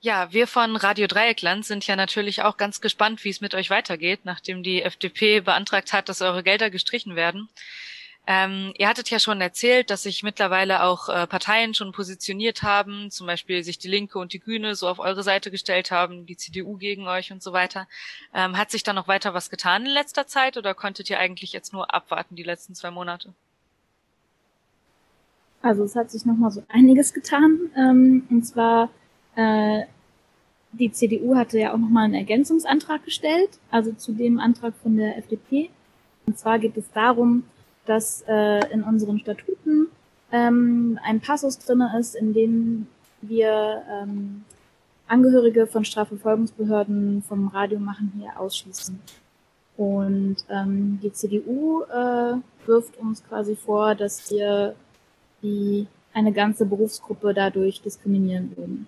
Ja, wir von Radio Dreieckland sind ja natürlich auch ganz gespannt, wie es mit euch weitergeht, nachdem die FDP beantragt hat, dass eure Gelder gestrichen werden. Ähm, ihr hattet ja schon erzählt, dass sich mittlerweile auch äh, Parteien schon positioniert haben, zum Beispiel sich die Linke und die Grüne so auf eure Seite gestellt haben, die CDU gegen euch und so weiter. Ähm, hat sich da noch weiter was getan in letzter Zeit oder konntet ihr eigentlich jetzt nur abwarten die letzten zwei Monate? Also es hat sich noch mal so einiges getan. Ähm, und zwar äh, die CDU hatte ja auch nochmal einen Ergänzungsantrag gestellt, also zu dem Antrag von der FDP. Und zwar geht es darum, dass äh, in unseren Statuten ähm, ein Passus drinne ist, in dem wir ähm, Angehörige von Strafverfolgungsbehörden vom Radio machen hier ausschließen. Und ähm, die CDU äh, wirft uns quasi vor, dass wir die eine ganze Berufsgruppe dadurch diskriminieren würden.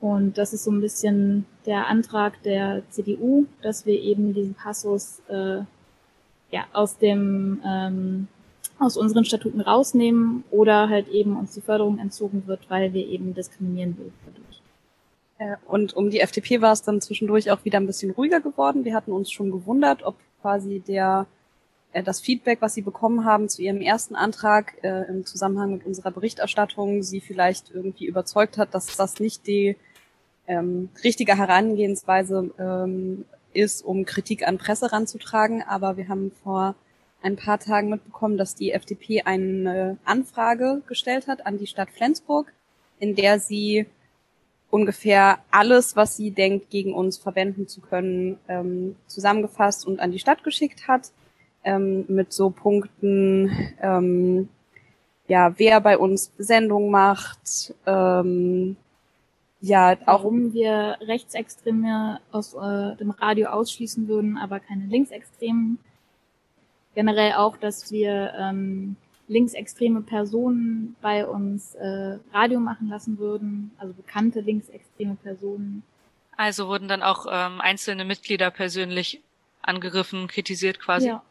Und das ist so ein bisschen der Antrag der CDU, dass wir eben diesen Passus äh, ja, aus dem ähm, aus unseren Statuten rausnehmen oder halt eben uns die Förderung entzogen wird, weil wir eben diskriminieren will dadurch. Äh, und um die FDP war es dann zwischendurch auch wieder ein bisschen ruhiger geworden. Wir hatten uns schon gewundert, ob quasi der äh, das Feedback, was Sie bekommen haben zu Ihrem ersten Antrag äh, im Zusammenhang mit unserer Berichterstattung, Sie vielleicht irgendwie überzeugt hat, dass das nicht die ähm, richtige Herangehensweise ähm, ist, um Kritik an Presse ranzutragen. Aber wir haben vor ein paar Tagen mitbekommen, dass die FDP eine Anfrage gestellt hat an die Stadt Flensburg, in der sie ungefähr alles, was sie denkt, gegen uns verwenden zu können, ähm, zusammengefasst und an die Stadt geschickt hat. Ähm, mit so Punkten, ähm, ja, wer bei uns Sendung macht, ähm, ja, auch warum wir Rechtsextreme aus äh, dem Radio ausschließen würden, aber keine Linksextremen. Generell auch, dass wir ähm, linksextreme Personen bei uns äh, Radio machen lassen würden, also bekannte linksextreme Personen. Also wurden dann auch ähm, einzelne Mitglieder persönlich angegriffen, kritisiert quasi. Ja.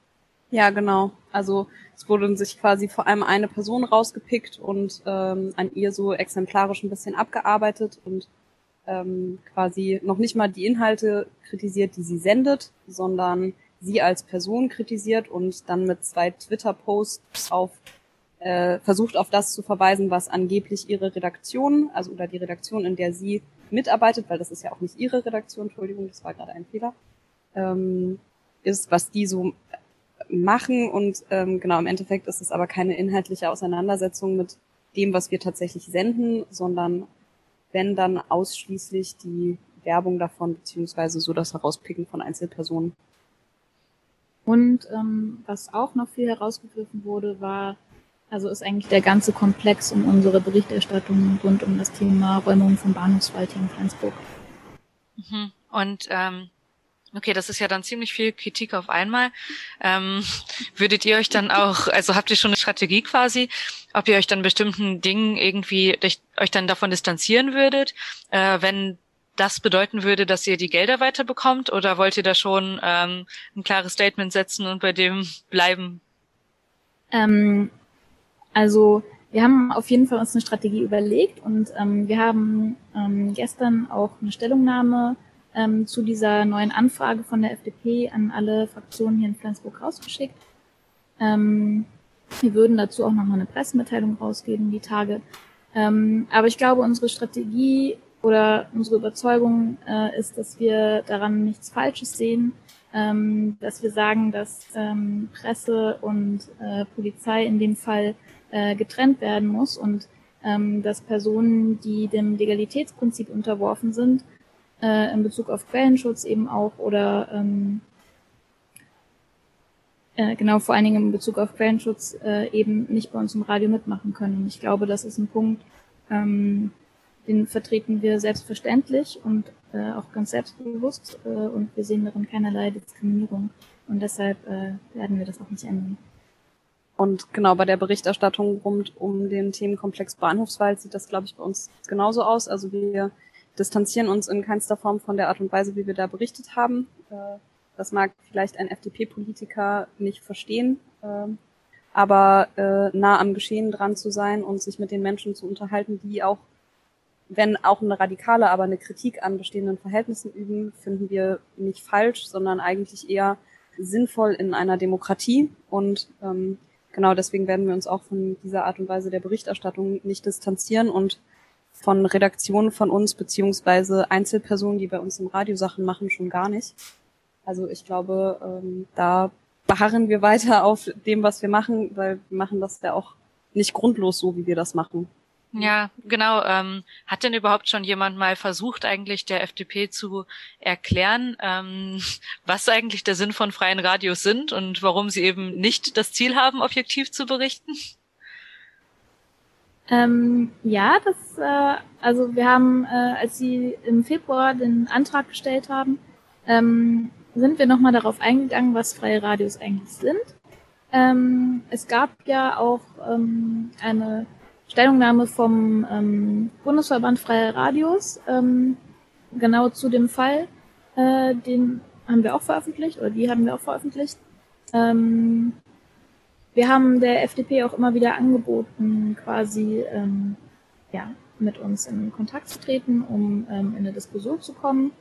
Ja, genau. Also es wurde sich quasi vor allem eine Person rausgepickt und ähm, an ihr so exemplarisch ein bisschen abgearbeitet und ähm, quasi noch nicht mal die Inhalte kritisiert, die sie sendet, sondern sie als Person kritisiert und dann mit zwei Twitter-Posts auf äh, versucht auf das zu verweisen, was angeblich ihre Redaktion, also oder die Redaktion, in der sie mitarbeitet, weil das ist ja auch nicht ihre Redaktion, Entschuldigung, das war gerade ein Fehler, ähm, ist, was die so machen und ähm, genau im Endeffekt ist es aber keine inhaltliche Auseinandersetzung mit dem, was wir tatsächlich senden, sondern wenn dann ausschließlich die Werbung davon beziehungsweise so das Herauspicken von Einzelpersonen. Und ähm, was auch noch viel herausgegriffen wurde, war, also ist eigentlich der ganze Komplex um unsere Berichterstattung rund um das Thema Räumung von Bahnhofswald hier in Flensburg. Mhm. Und ähm, Okay, das ist ja dann ziemlich viel Kritik auf einmal. Ähm, würdet ihr euch dann auch, also habt ihr schon eine Strategie quasi, ob ihr euch dann bestimmten Dingen irgendwie euch dann davon distanzieren würdet, äh, wenn das bedeuten würde, dass ihr die Gelder weiterbekommt, oder wollt ihr da schon ähm, ein klares Statement setzen und bei dem bleiben? Ähm, also wir haben auf jeden Fall uns eine Strategie überlegt und ähm, wir haben ähm, gestern auch eine Stellungnahme ähm, zu dieser neuen Anfrage von der FDP an alle Fraktionen hier in Flensburg rausgeschickt. Ähm, wir würden dazu auch nochmal eine Pressemitteilung rausgeben, die Tage. Ähm, aber ich glaube, unsere Strategie oder unsere Überzeugung äh, ist, dass wir daran nichts Falsches sehen, ähm, dass wir sagen, dass ähm, Presse und äh, Polizei in dem Fall äh, getrennt werden muss und ähm, dass Personen, die dem Legalitätsprinzip unterworfen sind, äh, in Bezug auf Quellenschutz eben auch oder ähm, äh, genau vor allen Dingen in Bezug auf Quellenschutz äh, eben nicht bei uns im Radio mitmachen können. Und ich glaube, das ist ein Punkt, ähm, den vertreten wir selbstverständlich und äh, auch ganz selbstbewusst äh, und wir sehen darin keinerlei Diskriminierung und deshalb äh, werden wir das auch nicht ändern. Und genau bei der Berichterstattung rund um den Themenkomplex Bahnhofswald sieht das, glaube ich, bei uns genauso aus. Also wir distanzieren uns in keinster Form von der Art und Weise, wie wir da berichtet haben. Äh, das mag vielleicht ein FDP-Politiker nicht verstehen, ähm, aber äh, nah am Geschehen dran zu sein und sich mit den Menschen zu unterhalten, die auch wenn auch eine radikale, aber eine Kritik an bestehenden Verhältnissen üben, finden wir nicht falsch, sondern eigentlich eher sinnvoll in einer Demokratie. Und ähm, genau deswegen werden wir uns auch von dieser Art und Weise der Berichterstattung nicht distanzieren und von Redaktionen von uns beziehungsweise Einzelpersonen, die bei uns im Radio Sachen machen, schon gar nicht. Also ich glaube, ähm, da beharren wir weiter auf dem, was wir machen, weil wir machen das ja auch nicht grundlos so, wie wir das machen. Ja, genau. Ähm, hat denn überhaupt schon jemand mal versucht, eigentlich der FDP zu erklären, ähm, was eigentlich der Sinn von freien Radios sind und warum sie eben nicht das Ziel haben, objektiv zu berichten? Ähm, ja, das, äh, also wir haben, äh, als Sie im Februar den Antrag gestellt haben, ähm, sind wir nochmal darauf eingegangen, was freie Radios eigentlich sind. Ähm, es gab ja auch ähm, eine Stellungnahme vom ähm, Bundesverband Freie Radios, ähm, genau zu dem Fall. Äh, den haben wir auch veröffentlicht, oder die haben wir auch veröffentlicht. Ähm, wir haben der FDP auch immer wieder angeboten, quasi ähm, ja, mit uns in Kontakt zu treten, um ähm, in eine Diskussion zu kommen.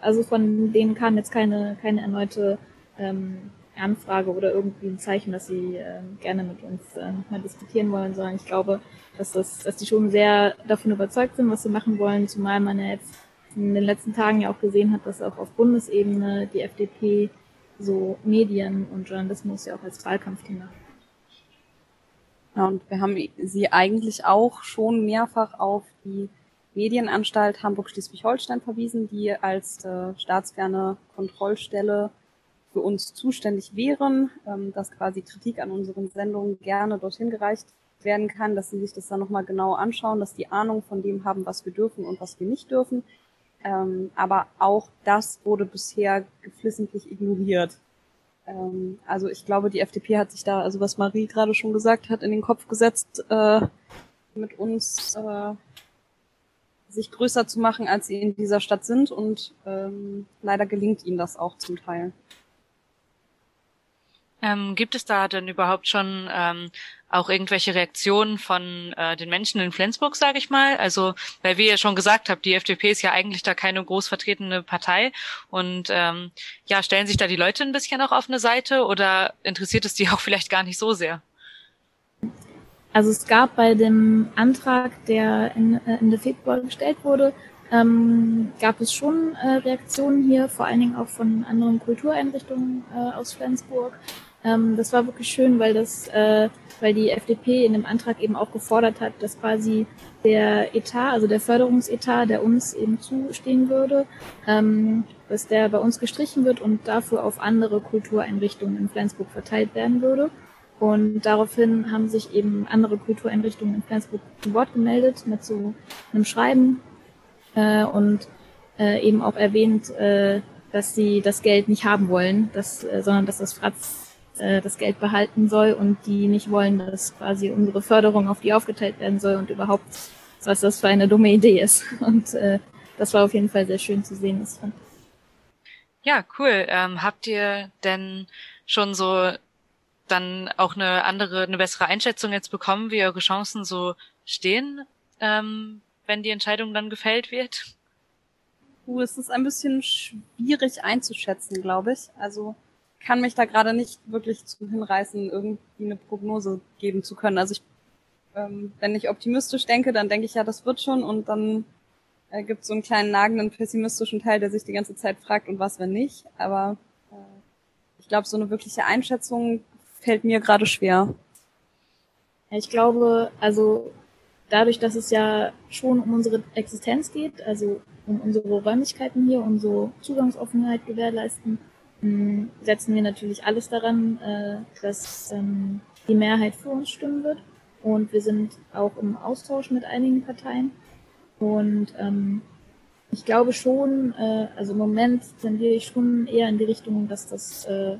Also von denen kam jetzt keine, keine erneute ähm, Anfrage oder irgendwie ein Zeichen, dass sie äh, gerne mit uns äh, mal diskutieren wollen, sondern ich glaube, dass, das, dass die schon sehr davon überzeugt sind, was sie machen wollen, zumal man ja jetzt in den letzten Tagen ja auch gesehen hat, dass auch auf Bundesebene die FDP so Medien und Journalismus ja auch als Wahlkampfthema ja, und wir haben sie eigentlich auch schon mehrfach auf die Medienanstalt Hamburg-Schleswig-Holstein verwiesen, die als äh, staatsferne Kontrollstelle für uns zuständig wären, ähm, dass quasi Kritik an unseren Sendungen gerne dorthin gereicht werden kann, dass sie sich das dann nochmal genau anschauen, dass die Ahnung von dem haben, was wir dürfen und was wir nicht dürfen. Ähm, aber auch das wurde bisher geflissentlich ignoriert. Ähm, also ich glaube, die FDP hat sich da, also was Marie gerade schon gesagt hat, in den Kopf gesetzt, äh, mit uns äh, sich größer zu machen, als sie in dieser Stadt sind. Und ähm, leider gelingt ihnen das auch zum Teil. Ähm, gibt es da denn überhaupt schon ähm, auch irgendwelche Reaktionen von äh, den Menschen in Flensburg, sage ich mal? Also, weil wir ja schon gesagt haben, die FDP ist ja eigentlich da keine groß vertretene Partei. Und ähm, ja, stellen sich da die Leute ein bisschen auch auf eine Seite oder interessiert es die auch vielleicht gar nicht so sehr? Also es gab bei dem Antrag, der in, äh, Ende Februar gestellt wurde, ähm, gab es schon äh, Reaktionen hier, vor allen Dingen auch von anderen Kultureinrichtungen äh, aus Flensburg. Ähm, das war wirklich schön, weil das, äh, weil die FDP in dem Antrag eben auch gefordert hat, dass quasi der Etat, also der Förderungsetat, der uns eben zustehen würde, ähm, dass der bei uns gestrichen wird und dafür auf andere Kultureinrichtungen in Flensburg verteilt werden würde. Und daraufhin haben sich eben andere Kultureinrichtungen in Flensburg zu Wort gemeldet mit so einem Schreiben äh, und äh, eben auch erwähnt, äh, dass sie das Geld nicht haben wollen, dass, äh, sondern dass das Fratz äh, das Geld behalten soll und die nicht wollen, dass quasi unsere Förderung auf die aufgeteilt werden soll und überhaupt, was das für eine dumme Idee ist. Und äh, das war auf jeden Fall sehr schön zu sehen. Das fand. Ja, cool. Ähm, habt ihr denn schon so dann auch eine andere, eine bessere Einschätzung jetzt bekommen, wie eure Chancen so stehen, ähm, wenn die Entscheidung dann gefällt wird? Uh, es ist ein bisschen schwierig einzuschätzen, glaube ich. Also kann mich da gerade nicht wirklich zu hinreißen, irgendwie eine Prognose geben zu können. Also ich, ähm, wenn ich optimistisch denke, dann denke ich ja, das wird schon und dann äh, gibt es so einen kleinen nagenden pessimistischen Teil, der sich die ganze Zeit fragt und was, wenn nicht. Aber äh, ich glaube, so eine wirkliche Einschätzung fällt mir gerade schwer. Ich glaube, also dadurch, dass es ja schon um unsere Existenz geht, also um unsere Räumlichkeiten hier, um so Zugangsoffenheit gewährleisten, setzen wir natürlich alles daran, äh, dass ähm, die Mehrheit für uns stimmen wird. Und wir sind auch im Austausch mit einigen Parteien. Und ähm, ich glaube schon, äh, also im Moment tendiere ich schon eher in die Richtung, dass das, äh,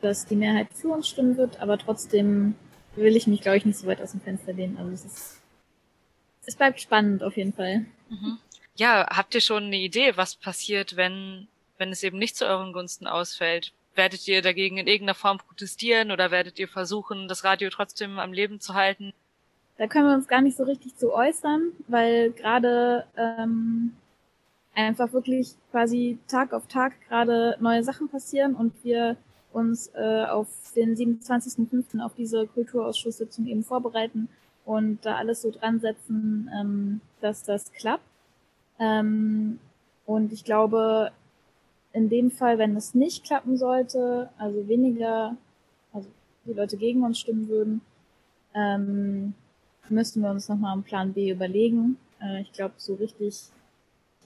dass die Mehrheit für uns stimmen wird, aber trotzdem will ich mich, glaube ich, nicht so weit aus dem Fenster lehnen. Also es ist, es bleibt spannend auf jeden Fall. Mhm. Ja, habt ihr schon eine Idee, was passiert, wenn wenn es eben nicht zu euren Gunsten ausfällt? Werdet ihr dagegen in irgendeiner Form protestieren oder werdet ihr versuchen, das Radio trotzdem am Leben zu halten? da können wir uns gar nicht so richtig zu äußern, weil gerade ähm, einfach wirklich quasi Tag auf Tag gerade neue Sachen passieren und wir uns äh, auf den 27.05. auf diese Kulturausschusssitzung eben vorbereiten und da alles so dran setzen, ähm, dass das klappt. Ähm, und ich glaube, in dem Fall, wenn es nicht klappen sollte, also weniger, also die Leute gegen uns stimmen würden, ähm, müssten wir uns nochmal einen Plan B überlegen. Äh, ich glaube, so richtig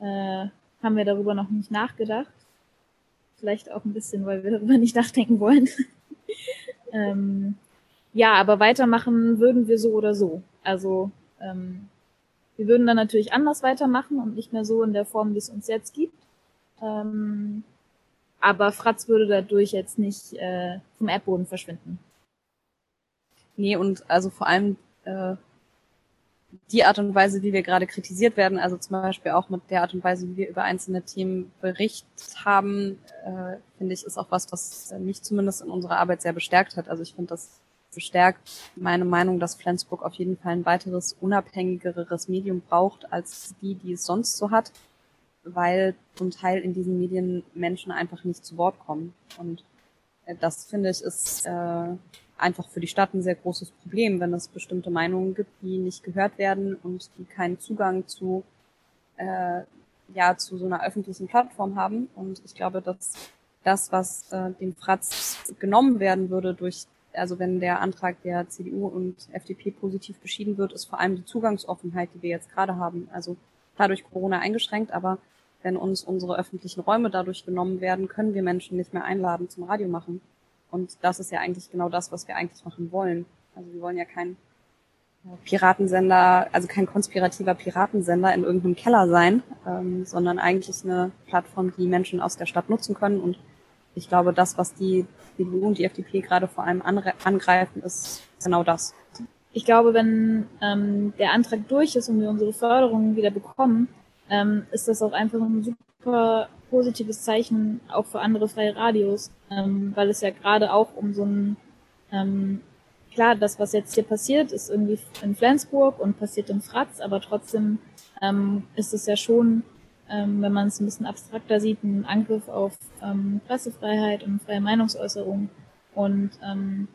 äh, haben wir darüber noch nicht nachgedacht. Vielleicht auch ein bisschen, weil wir darüber nicht nachdenken wollen. ähm, ja, aber weitermachen würden wir so oder so. Also ähm, wir würden dann natürlich anders weitermachen und nicht mehr so in der Form, wie es uns jetzt gibt. Ähm, aber Fratz würde dadurch jetzt nicht äh, vom Erdboden verschwinden. Nee, und also vor allem äh, die Art und Weise, wie wir gerade kritisiert werden, also zum Beispiel auch mit der Art und Weise, wie wir über einzelne Themen berichtet haben, äh, finde ich, ist auch was, was mich zumindest in unserer Arbeit sehr bestärkt hat. Also ich finde, das bestärkt meine Meinung, dass Flensburg auf jeden Fall ein weiteres unabhängigeres Medium braucht als die, die es sonst so hat, weil zum Teil in diesen Medien Menschen einfach nicht zu Wort kommen. Und äh, das finde ich ist äh, einfach für die Stadt ein sehr großes Problem, wenn es bestimmte Meinungen gibt, die nicht gehört werden und die keinen Zugang zu äh, ja zu so einer öffentlichen Plattform haben. Und ich glaube, dass das, was äh, dem Fratz genommen werden würde durch also wenn der Antrag der CDU und FDP positiv beschieden wird, ist vor allem die Zugangsoffenheit, die wir jetzt gerade haben, also dadurch Corona eingeschränkt, aber wenn uns unsere öffentlichen Räume dadurch genommen werden, können wir Menschen nicht mehr einladen zum Radio machen. Und das ist ja eigentlich genau das, was wir eigentlich machen wollen. Also wir wollen ja kein Piratensender, also kein konspirativer Piratensender in irgendeinem Keller sein, ähm, sondern eigentlich eine Plattform, die Menschen aus der Stadt nutzen können. Und ich glaube, das, was die CDU und die FDP gerade vor allem angreifen, ist genau das. Ich glaube, wenn ähm, der Antrag durch ist und wir unsere Förderungen wieder bekommen, ähm, ist das auch einfach ein super positives Zeichen auch für andere freie Radios, ähm, weil es ja gerade auch um so ein ähm, klar, das, was jetzt hier passiert, ist irgendwie in Flensburg und passiert in Fratz, aber trotzdem ähm, ist es ja schon, ähm, wenn man es ein bisschen abstrakter sieht, ein Angriff auf ähm, Pressefreiheit und freie Meinungsäußerung und ähm,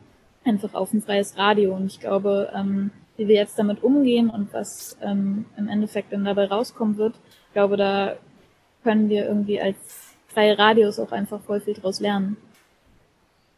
einfach auf ein freies Radio. Und ich glaube, ähm, wie wir jetzt damit umgehen und was ähm, im Endeffekt dann dabei rauskommen wird, ich glaube, da können wir irgendwie als freie Radios auch einfach voll viel draus lernen.